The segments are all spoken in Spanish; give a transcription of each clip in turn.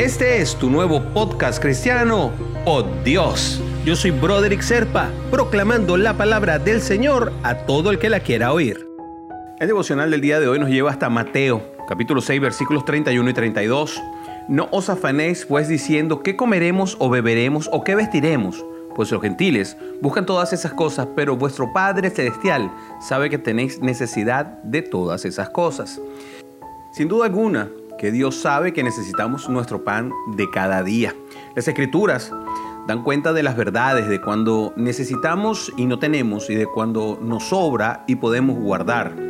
Este es tu nuevo podcast cristiano, Oh Dios. Yo soy Broderick Serpa, proclamando la palabra del Señor a todo el que la quiera oír. El devocional del día de hoy nos lleva hasta Mateo, capítulo 6, versículos 31 y 32. No os afanéis pues diciendo qué comeremos o beberemos o qué vestiremos, pues los gentiles buscan todas esas cosas, pero vuestro Padre Celestial sabe que tenéis necesidad de todas esas cosas. Sin duda alguna, que Dios sabe que necesitamos nuestro pan de cada día. Las escrituras dan cuenta de las verdades, de cuando necesitamos y no tenemos, y de cuando nos sobra y podemos guardar.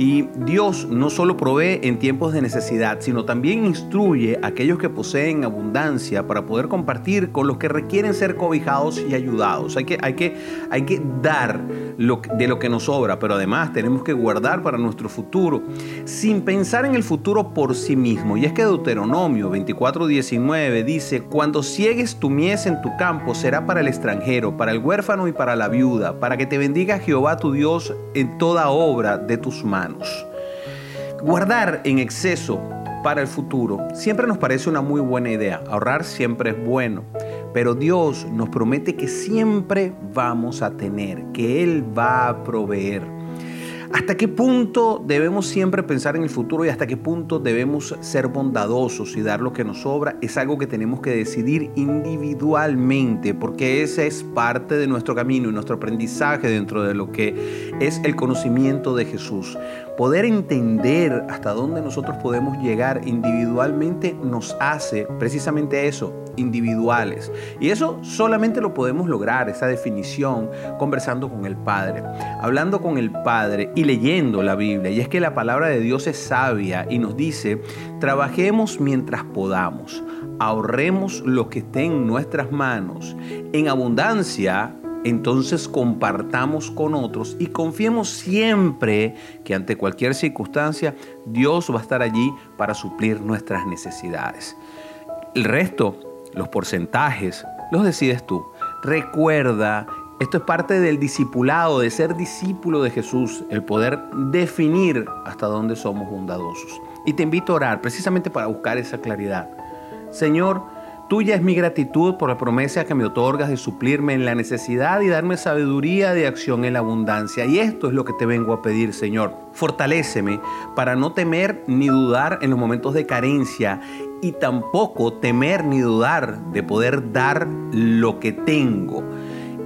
Y Dios no solo provee en tiempos de necesidad, sino también instruye a aquellos que poseen abundancia para poder compartir con los que requieren ser cobijados y ayudados. Hay que, hay que, hay que dar de lo que nos sobra, pero además tenemos que guardar para nuestro futuro, sin pensar en el futuro por sí mismo. Y es que Deuteronomio 24:19 dice, cuando ciegues tu mies en tu campo, será para el extranjero, para el huérfano y para la viuda, para que te bendiga Jehová tu Dios en toda obra de tus manos. Guardar en exceso para el futuro siempre nos parece una muy buena idea. Ahorrar siempre es bueno. Pero Dios nos promete que siempre vamos a tener, que Él va a proveer. ¿Hasta qué punto debemos siempre pensar en el futuro y hasta qué punto debemos ser bondadosos y dar lo que nos sobra? Es algo que tenemos que decidir individualmente porque ese es parte de nuestro camino y nuestro aprendizaje dentro de lo que es el conocimiento de Jesús. Poder entender hasta dónde nosotros podemos llegar individualmente nos hace precisamente eso, individuales. Y eso solamente lo podemos lograr, esa definición, conversando con el Padre, hablando con el Padre y leyendo la Biblia. Y es que la palabra de Dios es sabia y nos dice, trabajemos mientras podamos, ahorremos lo que esté en nuestras manos, en abundancia. Entonces compartamos con otros y confiemos siempre que ante cualquier circunstancia Dios va a estar allí para suplir nuestras necesidades. El resto, los porcentajes, los decides tú. Recuerda esto es parte del discipulado, de ser discípulo de Jesús, el poder definir hasta dónde somos bondadosos. Y te invito a orar precisamente para buscar esa claridad. Señor, tuya es mi gratitud por la promesa que me otorgas de suplirme en la necesidad y darme sabiduría de acción en la abundancia. Y esto es lo que te vengo a pedir, Señor. Fortaléceme para no temer ni dudar en los momentos de carencia y tampoco temer ni dudar de poder dar lo que tengo.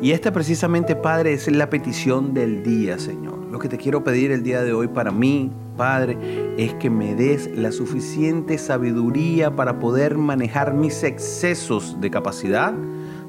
Y esta precisamente, Padre, es la petición del día, Señor. Lo que te quiero pedir el día de hoy para mí, Padre, es que me des la suficiente sabiduría para poder manejar mis excesos de capacidad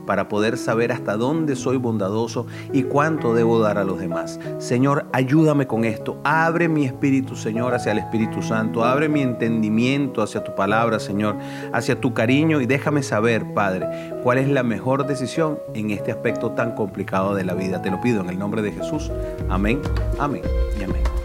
para poder saber hasta dónde soy bondadoso y cuánto debo dar a los demás. Señor, ayúdame con esto. Abre mi espíritu, Señor, hacia el Espíritu Santo. Abre mi entendimiento hacia tu palabra, Señor, hacia tu cariño y déjame saber, Padre, cuál es la mejor decisión en este aspecto tan complicado de la vida. Te lo pido en el nombre de Jesús. Amén, amén y amén.